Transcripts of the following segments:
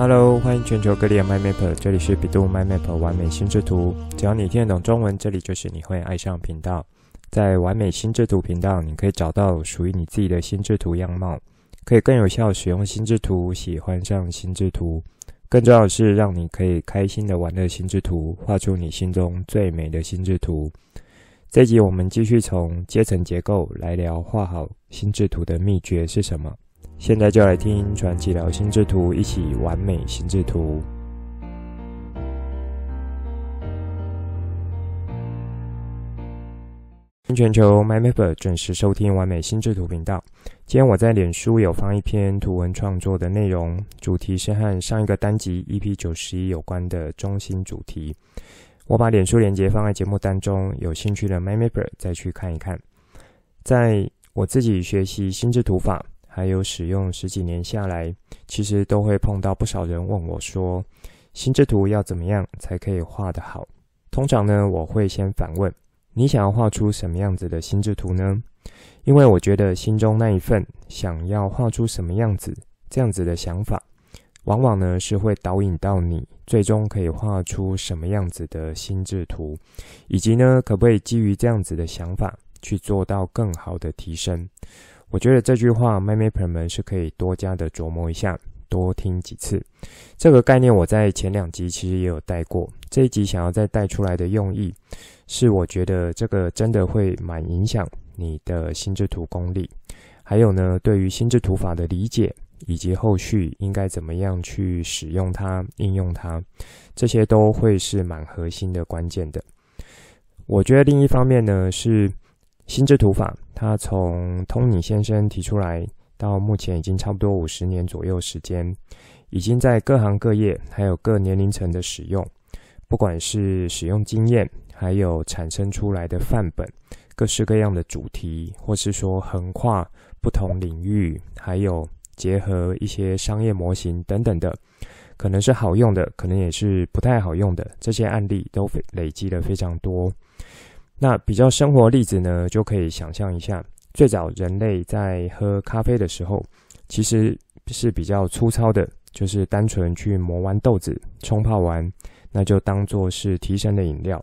Hello，欢迎全球各地的 My Map，这里是 bEDU MyMapper 玩美心智图。只要你听得懂中文，这里就是你会爱上频道。在完美心智图频道，你可以找到属于你自己的心智图样貌，可以更有效使用心智图，喜欢上心智图。更重要的是，让你可以开心的玩乐心智图，画出你心中最美的心智图。这集我们继续从阶层结构来聊画好心智图的秘诀是什么。现在就来听传奇聊心智图，一起完美心智图。全球 MyMapper 准时收听完美心智图频道。今天我在脸书有放一篇图文创作的内容，主题是和上一个单集 EP 九十一有关的中心主题。我把脸书链接放在节目当中，有兴趣的 MyMapper 再去看一看。在我自己学习心智图法。还有使用十几年下来，其实都会碰到不少人问我说：“心智图要怎么样才可以画得好？”通常呢，我会先反问：“你想要画出什么样子的心智图呢？”因为我觉得心中那一份想要画出什么样子这样子的想法，往往呢是会导引到你最终可以画出什么样子的心智图，以及呢可不可以基于这样子的想法去做到更好的提升。我觉得这句话，MyMapper 们是可以多加的琢磨一下，多听几次。这个概念我在前两集其实也有带过，这一集想要再带出来的用意，是我觉得这个真的会蛮影响你的心智图功力，还有呢，对于心智图法的理解，以及后续应该怎么样去使用它、应用它，这些都会是蛮核心的关键的。我觉得另一方面呢是。心智图法，它从通尼先生提出来到目前已经差不多五十年左右时间，已经在各行各业还有各年龄层的使用，不管是使用经验，还有产生出来的范本，各式各样的主题，或是说横跨不同领域，还有结合一些商业模型等等的，可能是好用的，可能也是不太好用的，这些案例都累积了非常多。那比较生活例子呢，就可以想象一下，最早人类在喝咖啡的时候，其实是比较粗糙的，就是单纯去磨完豆子，冲泡完，那就当做是提神的饮料。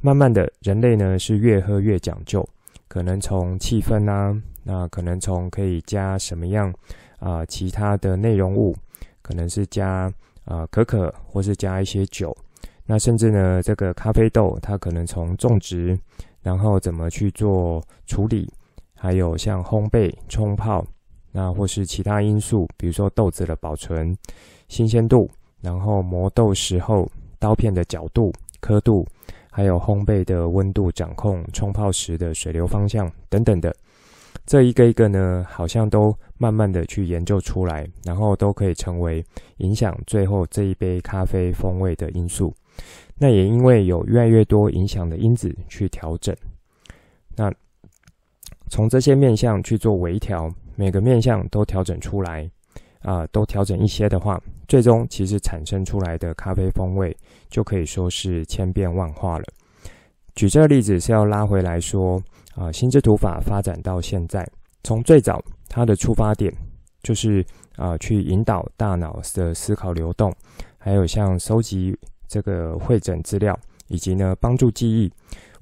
慢慢的，人类呢是越喝越讲究，可能从气氛啊，那可能从可以加什么样啊、其他的内容物，可能是加啊、可可，或是加一些酒。那甚至呢，这个咖啡豆它可能从种植，然后怎么去做处理，还有像烘焙、冲泡，那或是其他因素，比如说豆子的保存、新鲜度，然后磨豆时候刀片的角度、刻度，还有烘焙的温度掌控、冲泡时的水流方向等等的，这一个一个呢，好像都慢慢的去研究出来，然后都可以成为影响最后这一杯咖啡风味的因素。那也因为有越来越多影响的因子去调整，那从这些面向去做微调，每个面向都调整出来，啊、都调整一些的话，最终其实产生出来的咖啡风味就可以说是千变万化了。举这个例子是要拉回来说，啊、心智图法发展到现在，从最早它的出发点就是啊、去引导大脑的思考流动，还有像收集。这个会诊资料以及呢帮助记忆，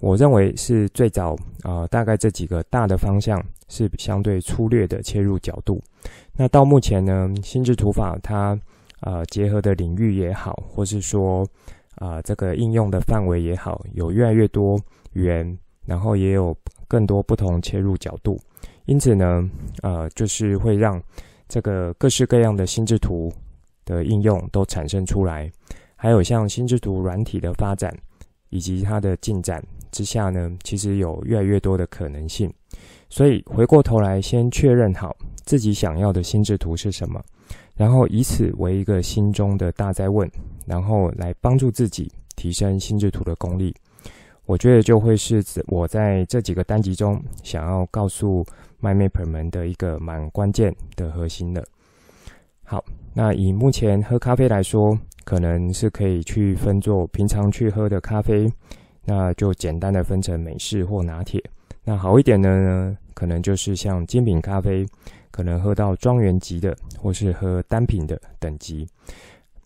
我认为是最早啊、呃，大概这几个大的方向是相对粗略的切入角度。那到目前呢，心智图法它啊、结合的领域也好，或是说啊、这个应用的范围也好，有越来越多元，然后也有更多不同切入角度。因此呢，呃，就是会让这个各式各样的心智图的应用都产生出来。还有像心智图软体的发展，以及它的进展之下呢，其实有越来越多的可能性。所以回过头来，先确认好自己想要的心智图是什么，然后以此为一个心中的大哉问，然后来帮助自己提升心智图的功力。我觉得就会是我在这几个单集中想要告诉 MyMapper 们的一个蛮关键的核心的。好，那以目前喝咖啡来说。可能是可以去分做平常去喝的咖啡，那就简单的分成美式或拿铁。那好一点的呢，可能就是像精品咖啡，可能喝到庄园级的，或是喝单品的等级。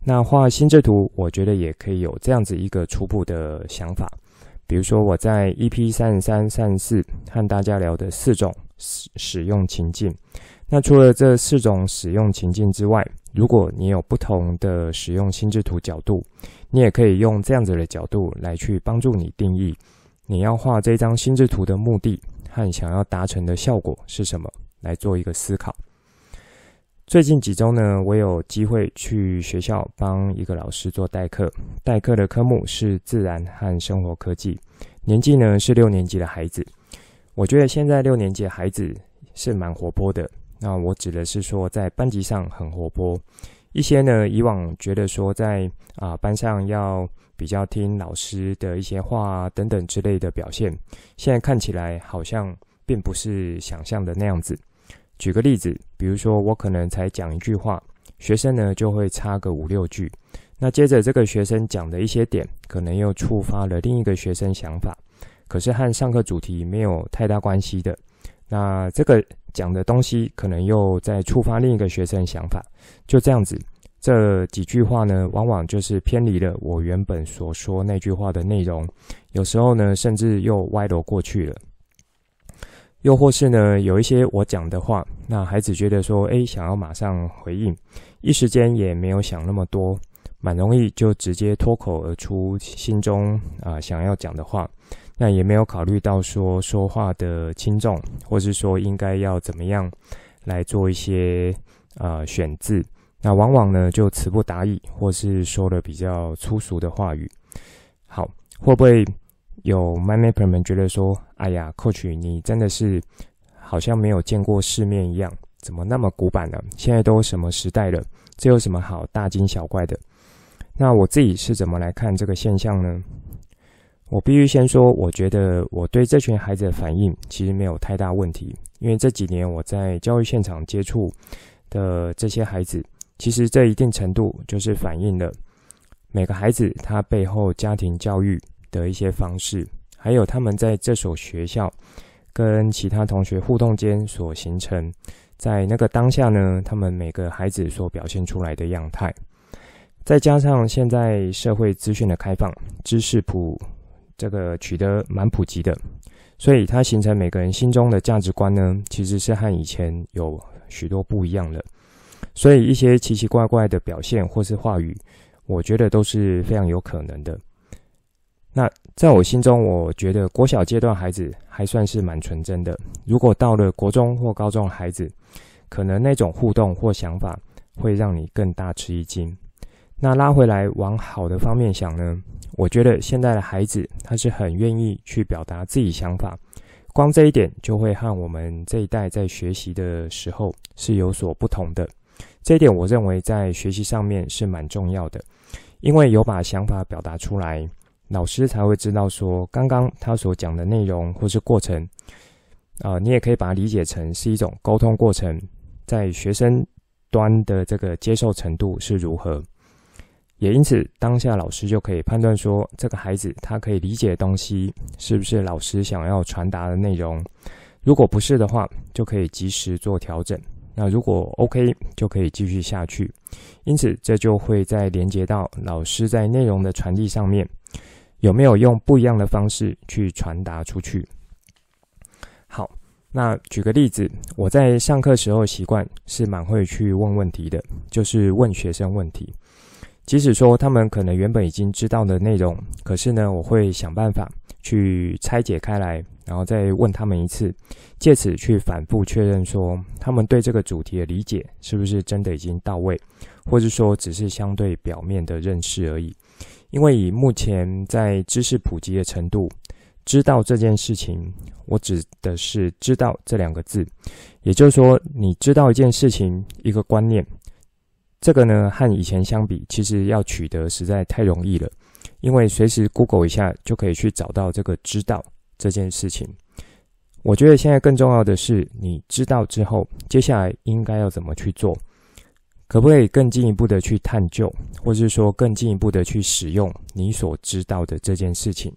那画心智图，我觉得也可以有这样子一个初步的想法。比如说我在 EP 三十三、三十四和大家聊的四种使使用情境。那除了这四种使用情境之外，如果你有不同的使用心智图角度，你也可以用这样子的角度来去帮助你定义你要画这张心智图的目的和想要达成的效果是什么，来做一个思考。最近几周呢，我有机会去学校帮一个老师做代课，代课的科目是自然和生活科技，年纪呢是六年级的孩子。我觉得现在六年级的孩子是蛮活泼的。那我指的是说，在班级上很活泼。一些呢，以往觉得说在啊、班上要比较听老师的一些话啊等等之类的表现，现在看起来好像并不是想象的那样子。举个例子，比如说我可能才讲一句话，学生呢就会插个五六句。那接着这个学生讲的一些点，可能又触发了另一个学生想法，可是和上课主题没有太大关系的。那这个讲的东西可能又在触发另一个学生想法，就这样子，这几句话呢，往往就是偏离了我原本所说那句话的内容，有时候呢，甚至又歪楼过去了。又或是呢，有一些我讲的话，那孩子觉得说，诶，想要马上回应，一时间也没有想那么多，蛮容易就直接脱口而出心中啊、想要讲的话。那也没有考虑到说说话的轻重，或是说应该要怎么样来做一些呃选字。那往往呢就词不达意，或是说了比较粗俗的话语。好，会不会有 my mapper 们觉得说，哎呀，Coach 你真的是好像没有见过世面一样，怎么那么古板呢？现在都什么时代了，这有什么好大惊小怪的？那我自己是怎么来看这个现象呢？我必须先说，我觉得我对这群孩子的反应其实没有太大问题，因为这几年我在教育现场接触的这些孩子，其实这一定程度就是反映了每个孩子他背后家庭教育的一些方式，还有他们在这所学校跟其他同学互动间所形成，在那个当下呢，他们每个孩子所表现出来的样态，再加上现在社会资讯的开放，知识普。这个取得蛮普及的，所以它形成每个人心中的价值观呢，其实是和以前有许多不一样的。所以一些奇奇怪怪的表现或是话语，我觉得都是非常有可能的。那在我心中，我觉得国小阶段孩子还算是蛮纯真的。如果到了国中或高中孩子，可能那种互动或想法会让你更大吃一惊。那拉回来往好的方面想呢？我觉得现在的孩子他是很愿意去表达自己想法，光这一点就会和我们这一代在学习的时候是有所不同的。这一点我认为在学习上面是蛮重要的，因为有把想法表达出来，老师才会知道说刚刚他所讲的内容或是过程，啊、你也可以把它理解成是一种沟通过程，在学生端的这个接受程度是如何。也因此，当下老师就可以判断说，这个孩子他可以理解的东西是不是老师想要传达的内容。如果不是的话，就可以及时做调整。那如果 OK，就可以继续下去。因此，这就会再连接到老师在内容的传递上面，有没有用不一样的方式去传达出去。好，那举个例子，我在上课时候习惯是蛮会去问问题的，就是问学生问题。即使说他们可能原本已经知道的内容，可是呢，我会想办法去拆解开来，然后再问他们一次，借此去反复确认说他们对这个主题的理解是不是真的已经到位，或者说只是相对表面的认识而已。因为以目前在知识普及的程度，知道这件事情，我指的是“知道”这两个字，也就是说，你知道一件事情，一个观念。这个呢，和以前相比，其实要取得实在太容易了，因为随时 Google 一下就可以去找到这个知道这件事情。我觉得现在更重要的是，你知道之后，接下来应该要怎么去做？可不可以更进一步的去探究，或是说更进一步的去使用你所知道的这件事情？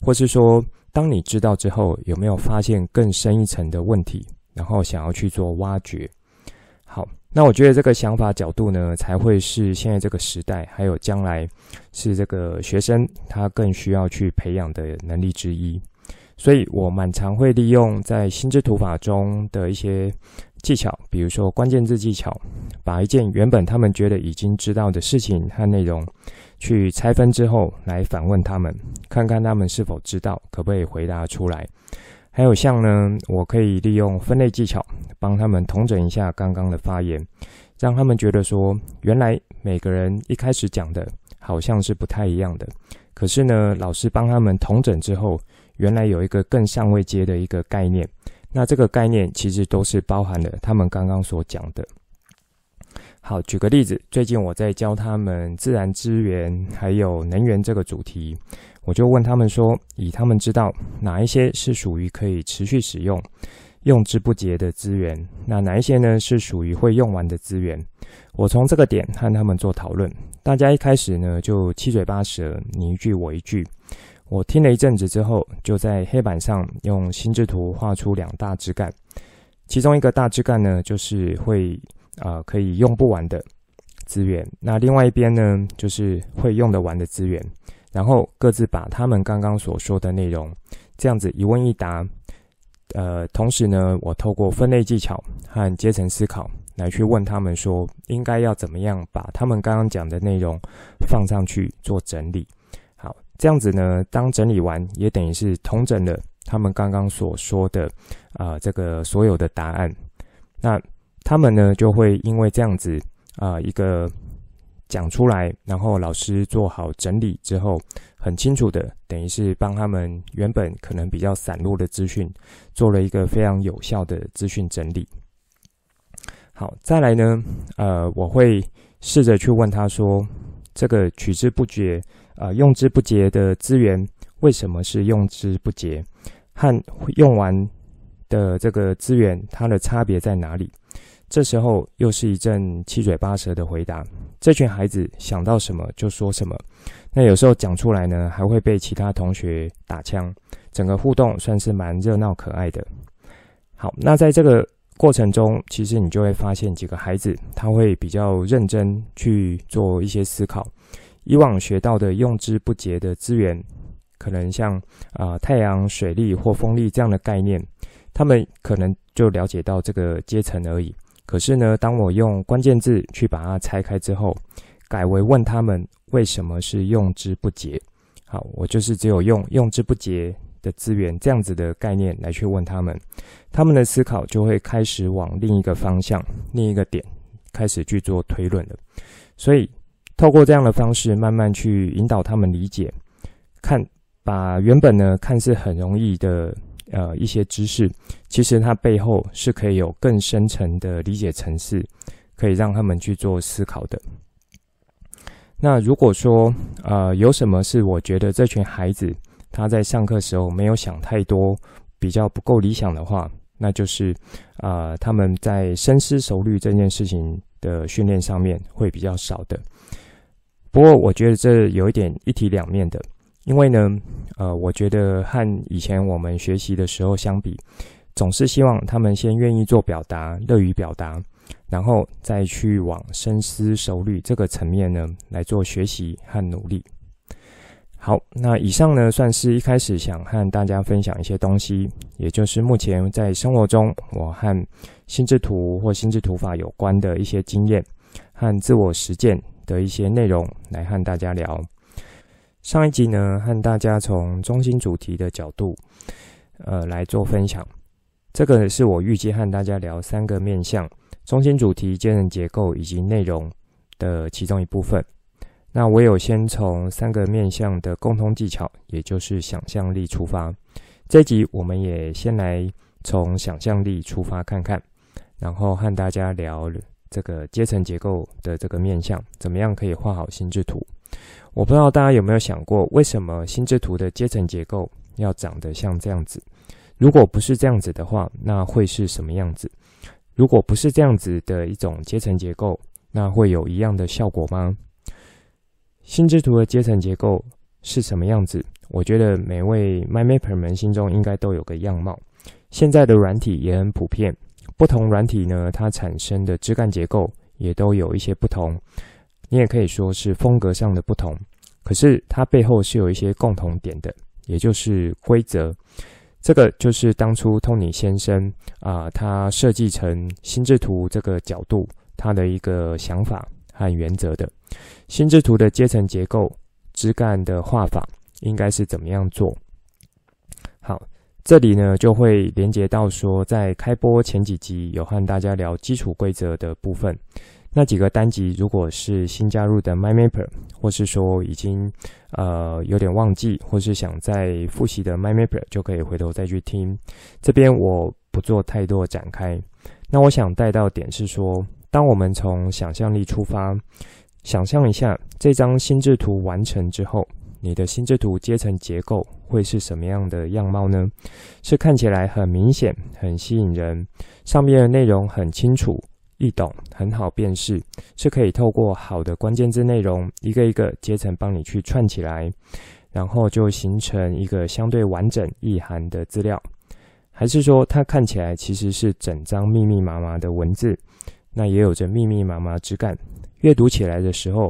或是说，当你知道之后，有没有发现更深一层的问题，然后想要去做挖掘？那我觉得这个想法角度呢，才会是现在这个时代，还有将来是这个学生他更需要去培养的能力之一。所以我蛮常会利用在心智图法中的一些技巧，比如说关键字技巧，把一件原本他们觉得已经知道的事情和内容，去拆分之后来反问他们，看看他们是否知道，可不可以回答出来。还有像呢，我可以利用分类技巧，帮他们统整一下刚刚的发言，让他们觉得说，原来每个人一开始讲的好像是不太一样的，可是呢，老师帮他们统整之后，原来有一个更上位阶的一个概念，那这个概念其实都是包含了他们刚刚所讲的。好，举个例子，最近我在教他们自然资源还有能源这个主题。我就问他们说，以他们知道哪一些是属于可以持续使用、用之不竭的资源，那哪一些呢是属于会用完的资源？我从这个点和他们做讨论。大家一开始呢就七嘴八舌，你一句我一句。我听了一阵子之后，就在黑板上用心智图画出两大枝干，其中一个大枝干呢就是会啊、可以用不完的资源，那另外一边呢就是会用得完的资源。然后各自把他们刚刚所说的内容，这样子一问一答，呃，同时呢，我透过分类技巧和阶层思考来去问他们说，应该要怎么样把他们刚刚讲的内容放上去做整理。好，这样子呢，当整理完，也等于是统整了他们刚刚所说的啊、这个所有的答案。那他们呢，就会因为这样子啊、一个。讲出来，然后老师做好整理之后，很清楚的，等于是帮他们原本可能比较散落的资讯，做了一个非常有效的资讯整理。好，再来呢，呃，我会试着去问他说，这个取之不竭，呃，用之不竭的资源，为什么是用之不竭？和用完的这个资源，它的差别在哪里？这时候又是一阵七嘴八舌的回答，这群孩子想到什么就说什么，那有时候讲出来呢，还会被其他同学打枪，整个互动算是蛮热闹可爱的。好，那在这个过程中，其实你就会发现几个孩子他会比较认真去做一些思考，以往学到的用之不竭的资源，可能像啊、太阳、水力或风力这样的概念，他们可能就了解到这个阶层而已。可是呢，当我用关键字去把它拆开之后，改为问他们为什么是用之不竭。好，我就是只有用用之不竭的资源这样子的概念来去问他们，他们的思考就会开始往另一个方向、另一个点开始去做推论了。所以，透过这样的方式，慢慢去引导他们理解，看把原本呢看似很容易的。呃，一些知识，其实它背后是可以有更深层的理解层次，可以让他们去做思考的。那如果说，呃，有什么是我觉得这群孩子他在上课时候没有想太多，比较不够理想的话，那就是，呃，他们在深思熟虑这件事情的训练上面会比较少的。不过，我觉得这有一点一体两面的。因为呢，呃，我觉得和以前我们学习的时候相比，总是希望他们先愿意做表达，乐于表达，然后再去往深思熟虑这个层面呢来做学习和努力。好，那以上呢算是一开始想和大家分享一些东西，也就是目前在生活中我和心智图或心智图法有关的一些经验和自我实践的一些内容来和大家聊。上一集呢，和大家从中心主题的角度，呃，来做分享。这个是我预计和大家聊三个面向：中心主题、阶层结构以及内容的其中一部分。那我有先从三个面向的共通技巧，也就是想象力出发。这集我们也先来从想象力出发看看，然后和大家聊这个阶层结构的这个面向，怎么样可以画好心智图。我不知道大家有没有想过，为什么心智图的阶层结构要长得像这样子？如果不是这样子的话，那会是什么样子？如果不是这样子的一种阶层结构，那会有一样的效果吗？心智图的阶层结构是什么样子？我觉得每位 MyMapper 们心中应该都有个样貌。现在的软体也很普遍，不同软体呢，它产生的枝干结构也都有一些不同，你也可以说是风格上的不同。可是它背后是有一些共同点的，也就是规则。这个就是当初托尼先生啊、他设计成心智图这个角度，他的一个想法和原则的。心智图的阶层结构、枝干的画法应该是怎么样做？好，这里呢就会连接到说，在开播前几集有和大家聊基础规则的部分。那几个单集，如果是新加入的 MyMapper，或是说已经呃有点忘记，或是想再复习的 MyMapper，就可以回头再去听。这边我不做太多展开。那我想带到点是说，当我们从想象力出发，想象一下这张心智图完成之后，你的心智图阶层结构会是什么样的样貌呢？是看起来很明显、很吸引人，上面的内容很清楚。易懂，很好辨识，是可以透过好的关键字内容，一个一个阶层帮你去串起来，然后就形成一个相对完整意涵的资料，还是说它看起来其实是整张密密麻麻的文字，那也有着密密麻麻枝干，阅读起来的时候，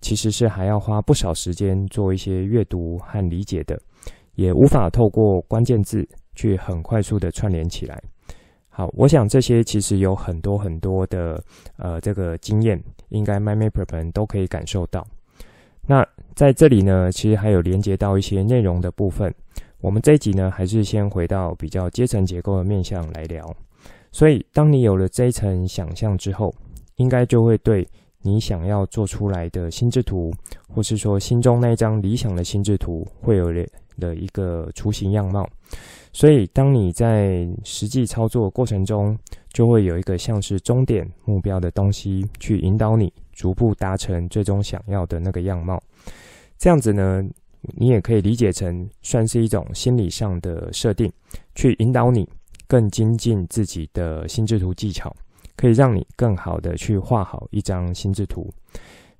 其实是还要花不少时间做一些阅读和理解的，也无法透过关键字去很快速的串联起来。好，我想这些其实有很多很多的呃这个经验，应该 My Mapper 们都可以感受到。那在这里呢，其实还有连接到一些内容的部分。我们这一集呢，还是先回到比较阶层结构的面向来聊。所以，当你有了这一层想象之后，应该就会对你想要做出来的心智图，或是说心中那一张理想的心智图，会有了一个雏形样貌。所以，当你在实际操作过程中，就会有一个像是终点目标的东西去引导你逐步达成最终想要的那个样貌。这样子呢，你也可以理解成算是一种心理上的设定，去引导你更精进自己的心智图技巧，可以让你更好的去画好一张心智图。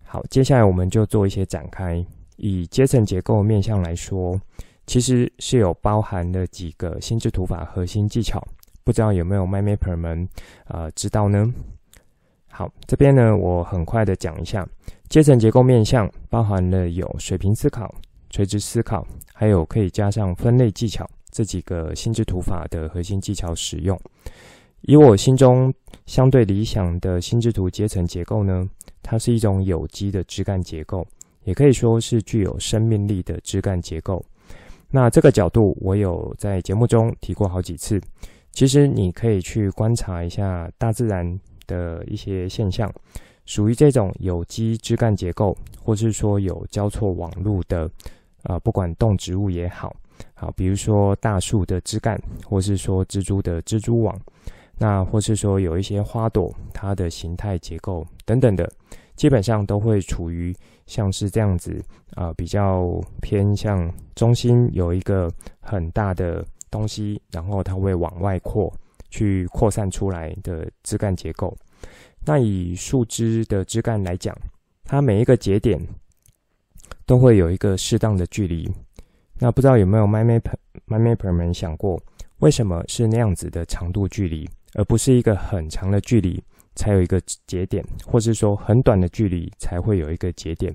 好，接下来我们就做一些展开，以阶层结构面向来说。其实是有包含了几个心智图法核心技巧，不知道有没有 My Mapper 们呃知道呢？好，这边呢我很快的讲一下阶层结构面向，包含了有水平思考、垂直思考，还有可以加上分类技巧这几个心智图法的核心技巧使用。以我心中相对理想的心智图阶层结构呢，它是一种有机的枝干结构，也可以说是具有生命力的枝干结构。那这个角度，我有在节目中提过好几次。其实你可以去观察一下大自然的一些现象，属于这种有机枝干结构，或是说有交错网路的，啊、不管动植物也好，好，比如说大树的枝干，或是说蜘蛛的蜘蛛网，那或是说有一些花朵，它的形态结构等等的。基本上都会处于像是这样子啊、比较偏向中心有一个很大的东西，然后它会往外扩，去扩散出来的枝干结构。那以树枝的枝干来讲，它每一个节点都会有一个适当的距离。那不知道有没有 MindMapper MindMapper 们想过，为什么是那样子的长度距离，而不是一个很长的距离？才有一个节点，或是说很短的距离才会有一个节点，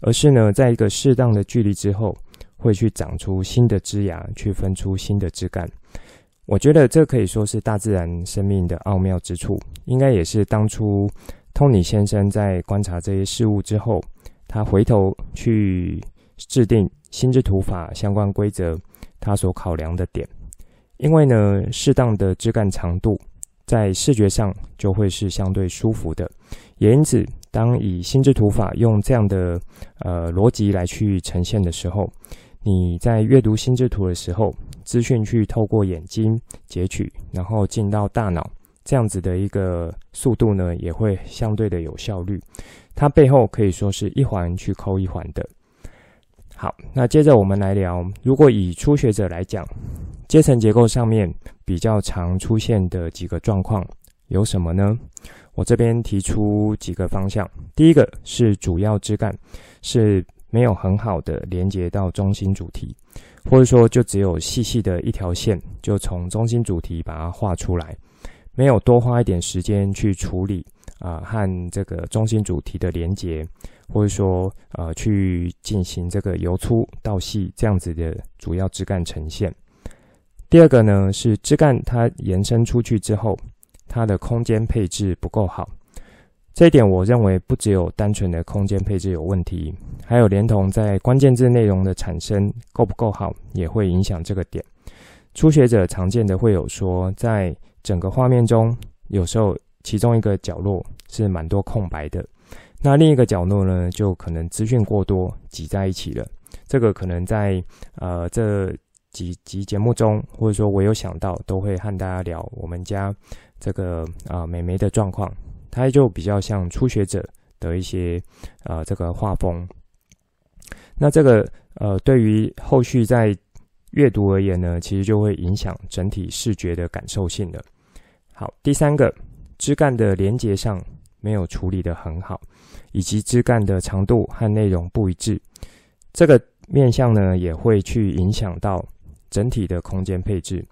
而是呢，在一个适当的距离之后，会去长出新的枝芽，去分出新的枝干。我觉得这可以说是大自然生命的奥妙之处，应该也是当初托尼先生在观察这些事物之后，他回头去制定心智图法相关规则，他所考量的点。因为呢，适当的枝干长度。在视觉上就会是相对舒服的，也因此，当以心智图法用这样的呃逻辑来去呈现的时候，你在阅读心智图的时候，资讯去透过眼睛截取，然后进到大脑，这样子的一个速度呢，也会相对的有效率。它背后可以说是一环去扣一环的。好，那接着我们来聊，如果以初学者来讲。阶层结构上面比较常出现的几个状况有什么呢？我这边提出几个方向。第一个是主要枝干是没有很好的连接到中心主题，或者说就只有细细的一条线，就从中心主题把它画出来，没有多花一点时间去处理啊、和这个中心主题的连接，或者说呃，去进行这个由粗到细这样子的主要枝干呈现。第二个呢是枝干它延伸出去之后，它的空间配置不够好。这一点我认为不只有单纯的空间配置有问题，还有连同在关键字内容的产生够不够好，也会影响这个点。初学者常见的会有说，在整个画面中，有时候其中一个角落是蛮多空白的，那另一个角落呢，就可能资讯过多挤在一起了。这个可能在呃这几集节目中，或者说我有想到，都会和大家聊我们家这个啊美眉的状况。它就比较像初学者的一些呃这个画风，那这个呃对于后续在阅读而言呢，其实就会影响整体视觉的感受性的。好，第三个枝干的连接上没有处理得很好，以及枝干的长度和内容不一致，这个面向呢也会去影响到整体的空间配置。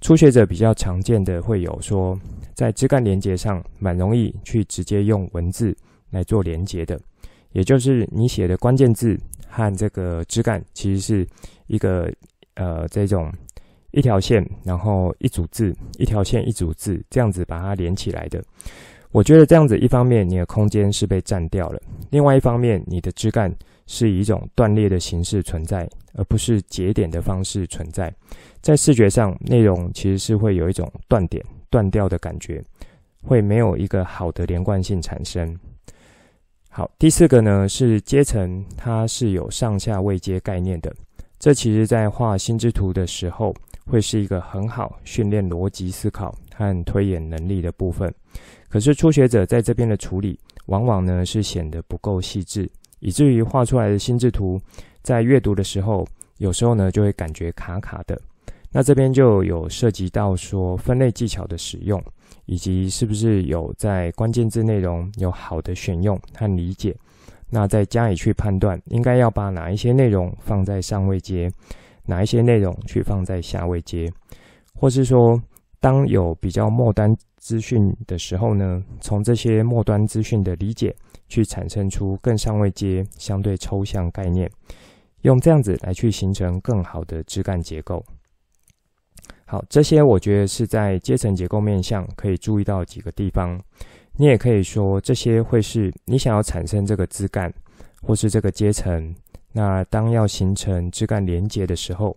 初学者比较常见的会有说，在枝干连接上蛮容易去直接用文字来做连接的，也就是你写的关键字和这个枝干其实是一个呃这种一条线，然后一组字，一条线一组字这样子把它连起来的。我觉得这样子一方面你的空间是被占掉了，另外一方面你的枝干是以一种断裂的形式存在，而不是节点的方式存在。在视觉上，内容其实是会有一种断点、断掉的感觉，会没有一个好的连贯性产生。好，第四个呢是阶层，它是有上下位阶概念的。这其实在画心智图的时候，会是一个很好训练逻辑思考和推演能力的部分。可是初学者在这边的处理，往往呢是显得不够细致，以至于画出来的心智图，在阅读的时候，有时候呢就会感觉卡卡的。那这边就有涉及到说分类技巧的使用，以及是不是有在关键字内容有好的选用和理解，那再加以去判断，应该要把哪一些内容放在上位阶，哪一些内容去放在下位阶，或是说当有比较末端资讯的时候呢，从这些末端资讯的理解去产生出更上位阶相对抽象概念，用这样子来去形成更好的枝干结构。好，这些我觉得是在阶层结构面向可以注意到几个地方。你也可以说，这些会是你想要产生这个枝干，或是这个阶层。那当要形成枝干连接的时候，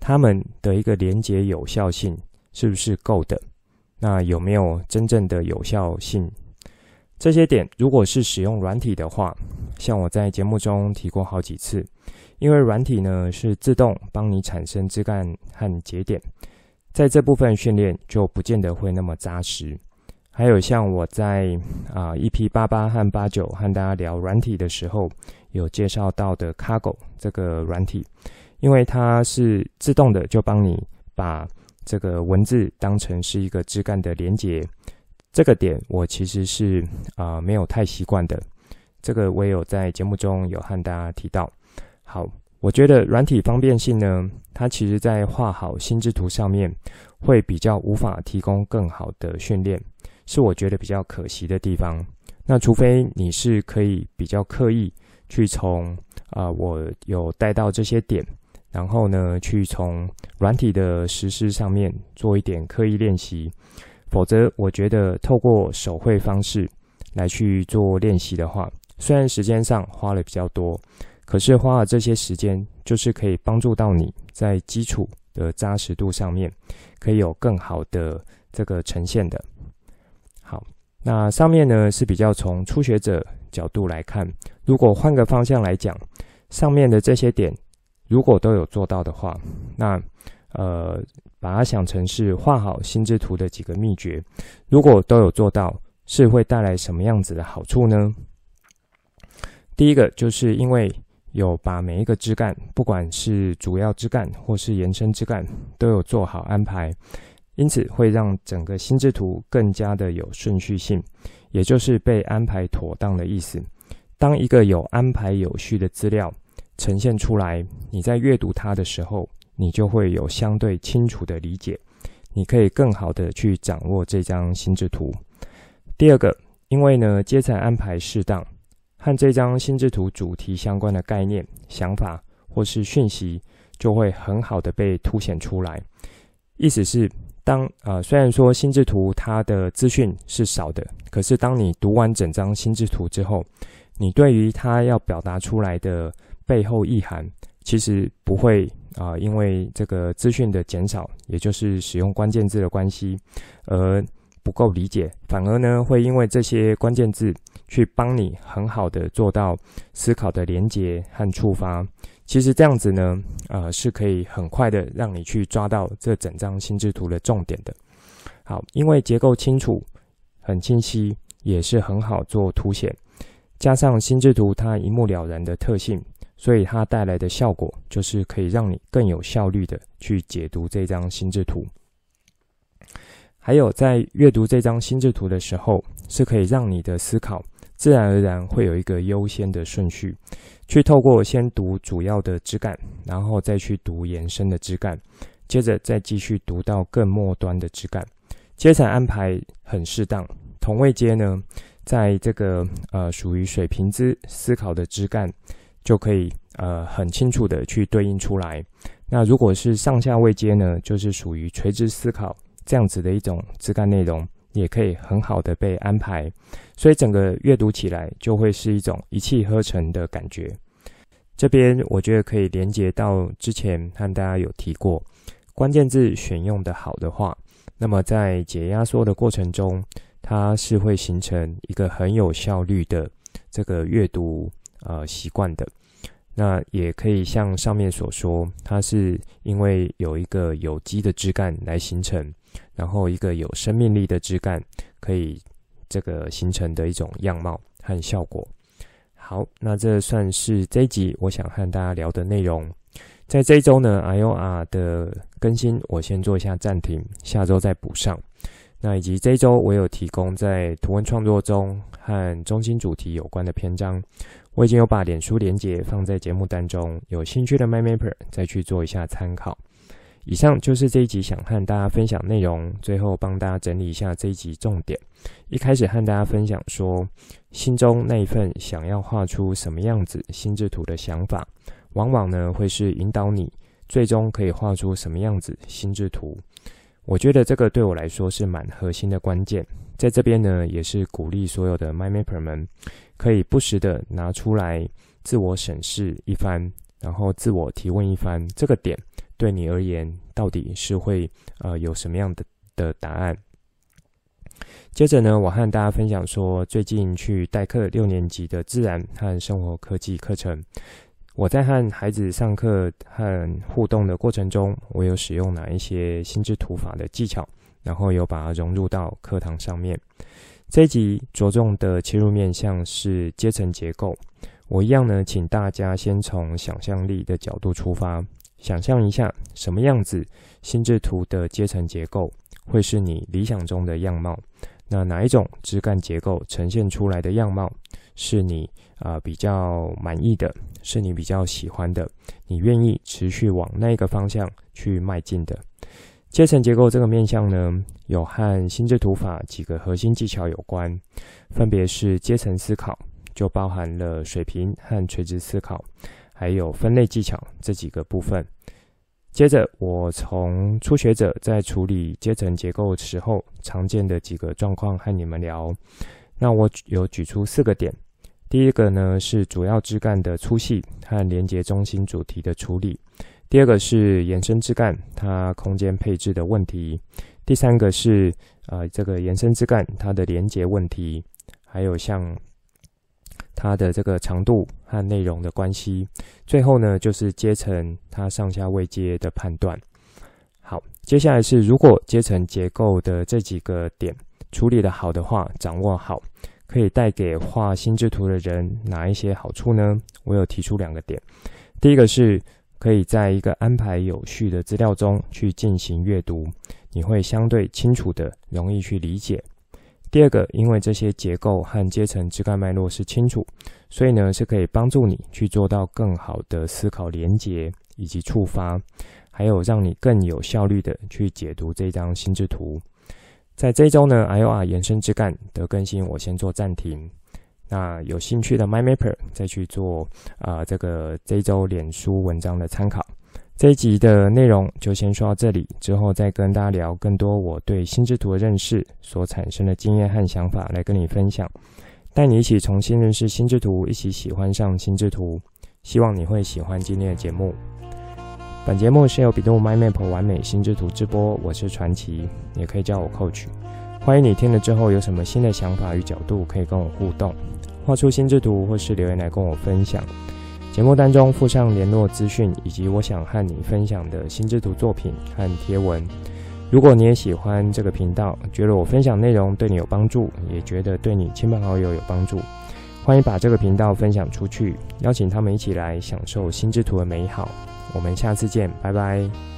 它们的一个连接有效性是不是够的？那有没有真正的有效性？这些点，如果是使用软体的话，像我在节目中提过好几次，因为软体呢是自动帮你产生枝干和节点。在这部分训练就不见得会那么扎实。还有像我在啊 EP 八八和八九和大家聊软体的时候，有介绍到的 Cargo 这个软体，因为它是自动的就帮你把这个文字当成是一个枝干的连接，这个点我其实是啊没有太习惯的。这个我也有在节目中有和大家提到。好。我觉得软体方便性呢，它其实在画好心智图上面会比较无法提供更好的训练，是我觉得比较可惜的地方。那除非你是可以比较刻意去从啊、我有带到这些点，然后呢去从软体的实施上面做一点刻意练习，否则我觉得透过手绘方式来去做练习的话，虽然时间上花了比较多。可是花了这些时间，就是可以帮助到你在基础的扎实度上面，可以有更好的这个呈现的。好，那上面呢是比较从初学者角度来看，如果换个方向来讲，上面的这些点如果都有做到的话，那呃把它想成是画好心智图的几个秘诀，如果都有做到，是会带来什么样子的好处呢？第一个就是因为有把每一个枝干，不管是主要枝干或是延伸枝干，都有做好安排，因此会让整个心智图更加的有顺序性，也就是被安排妥当的意思。当一个有安排有序的资料呈现出来，你在阅读它的时候，你就会有相对清楚的理解，你可以更好的去掌握这张心智图。第二个，因为呢阶层安排适当，和这张心智图主题相关的概念、想法或是讯息，就会很好的被凸显出来。意思是，当呃虽然说心智图它的资讯是少的，可是当你读完整张心智图之后，你对于它要表达出来的背后意涵，其实不会啊、因为这个资讯的减少，也就是使用关键字的关系，而不够理解，反而呢，会因为这些关键字去帮你很好的做到思考的连结和触发。其实这样子呢，呃，是可以很快的让你去抓到这整张心智图的重点的。好，因为结构清楚、很清晰，也是很好做凸显。加上心智图它一目了然的特性，所以它带来的效果就是可以让你更有效率的去解读这张心智图。还有在阅读这张心智图的时候，是可以让你的思考自然而然会有一个优先的顺序，去透过先读主要的枝干，然后再去读延伸的枝干，接着再继续读到更末端的枝干。阶层安排很适当，同位阶呢，在这个呃属于水平之思考的枝干，就可以呃很清楚的去对应出来。那如果是上下位阶呢，就是属于垂直思考这样子的一种枝干内容，也可以很好的被安排。所以整个阅读起来就会是一种一气呵成的感觉。这边我觉得可以连接到之前和大家有提过，关键字选用的好的话，那么在解压缩的过程中。它是会形成一个很有效率的这个阅读呃习惯的。那也可以像上面所说，它是因为有一个有机的枝干来形成，然后一个有生命力的枝干可以这个形成的一种样貌和效果。好，那这算是这一集我想和大家聊的内容。在这一周呢，I O R 的更新我先做一下暂停，下周再补上。那以及这一周，我有提供在图文创作中和中心主题有关的篇章，我已经有把脸书连结放在节目当中，有兴趣的 MyMapper 再去做一下参考。以上就是这一集想和大家分享内容，最后帮大家整理一下这一集重点。一开始和大家分享说，心中那一份想要画出什么样子心智图的想法，往往呢会是引导你最终可以画出什么样子心智图。我觉得这个对我来说是蛮核心的关键，在这边呢，也是鼓励所有的 MyMapper 们，可以不时的拿出来自我审视一番，然后自我提问一番，这个点对你而言到底是会呃有什么样的的答案？接着呢，我和大家分享说，最近去代课六年级的自然和生活科技课程。我在和孩子上课和互动的过程中，我有使用哪一些心智图法的技巧，然后有把它融入到课堂上面。这一集着重的切入面向是阶层结构。我一样呢，请大家先从想象力的角度出发，想象一下什么样子心智图的阶层结构会是你理想中的样貌。那哪一种枝干结构呈现出来的样貌是你啊、呃、比较满意的？是你比较喜欢的，你愿意持续往那个方向去迈进的。阶层结构这个面向呢，有和心智图法几个核心技巧有关，分别是阶层思考，就包含了水平和垂直思考，还有分类技巧这几个部分。接着，我从初学者在处理阶层结构时候常见的几个状况和你们聊。那我有举出四个点。第一个呢是主要枝干的粗细和连接中心主题的处理，第二个是延伸枝干它空间配置的问题，第三个是呃这个延伸枝干它的连接问题，还有像它的这个长度和内容的关系，最后呢就是阶层它上下位阶的判断。好，接下来是如果阶层结构的这几个点处理得好的话，掌握好。可以带给画心智图的人哪一些好处呢？我有提出两个点。第一个是可以在一个安排有序的资料中去进行阅读，你会相对清楚的容易去理解。第二个，因为这些结构和阶层枝干脉络是清楚，所以呢是可以帮助你去做到更好的思考连结以及触发。还有让你更有效率的去解读这张心智图。在这一周呢，IOR 延伸枝干的更新，我先做暂停。那有兴趣的 MyMapper 再去做啊、呃，这个这一周脸书文章的参考。这一集的内容就先说到这里，之后再跟大家聊更多我对心智图的认识所产生的经验和想法来跟你分享，带你一起重新认识心智图，一起喜欢上心智图。希望你会喜欢今天的节目。本节目是由比度 My Map 完美心智图直播，我是传奇，也可以叫我 Coach。欢迎你听了之后有什么新的想法与角度，可以跟我互动，画出心智图或是留言来跟我分享。节目当中附上联络资讯，以及我想和你分享的心智图作品和贴文。如果你也喜欢这个频道，觉得我分享内容对你有帮助，也觉得对你亲朋好友有帮助，欢迎把这个频道分享出去，邀请他们一起来享受心之图的美好。我们下次见，拜拜。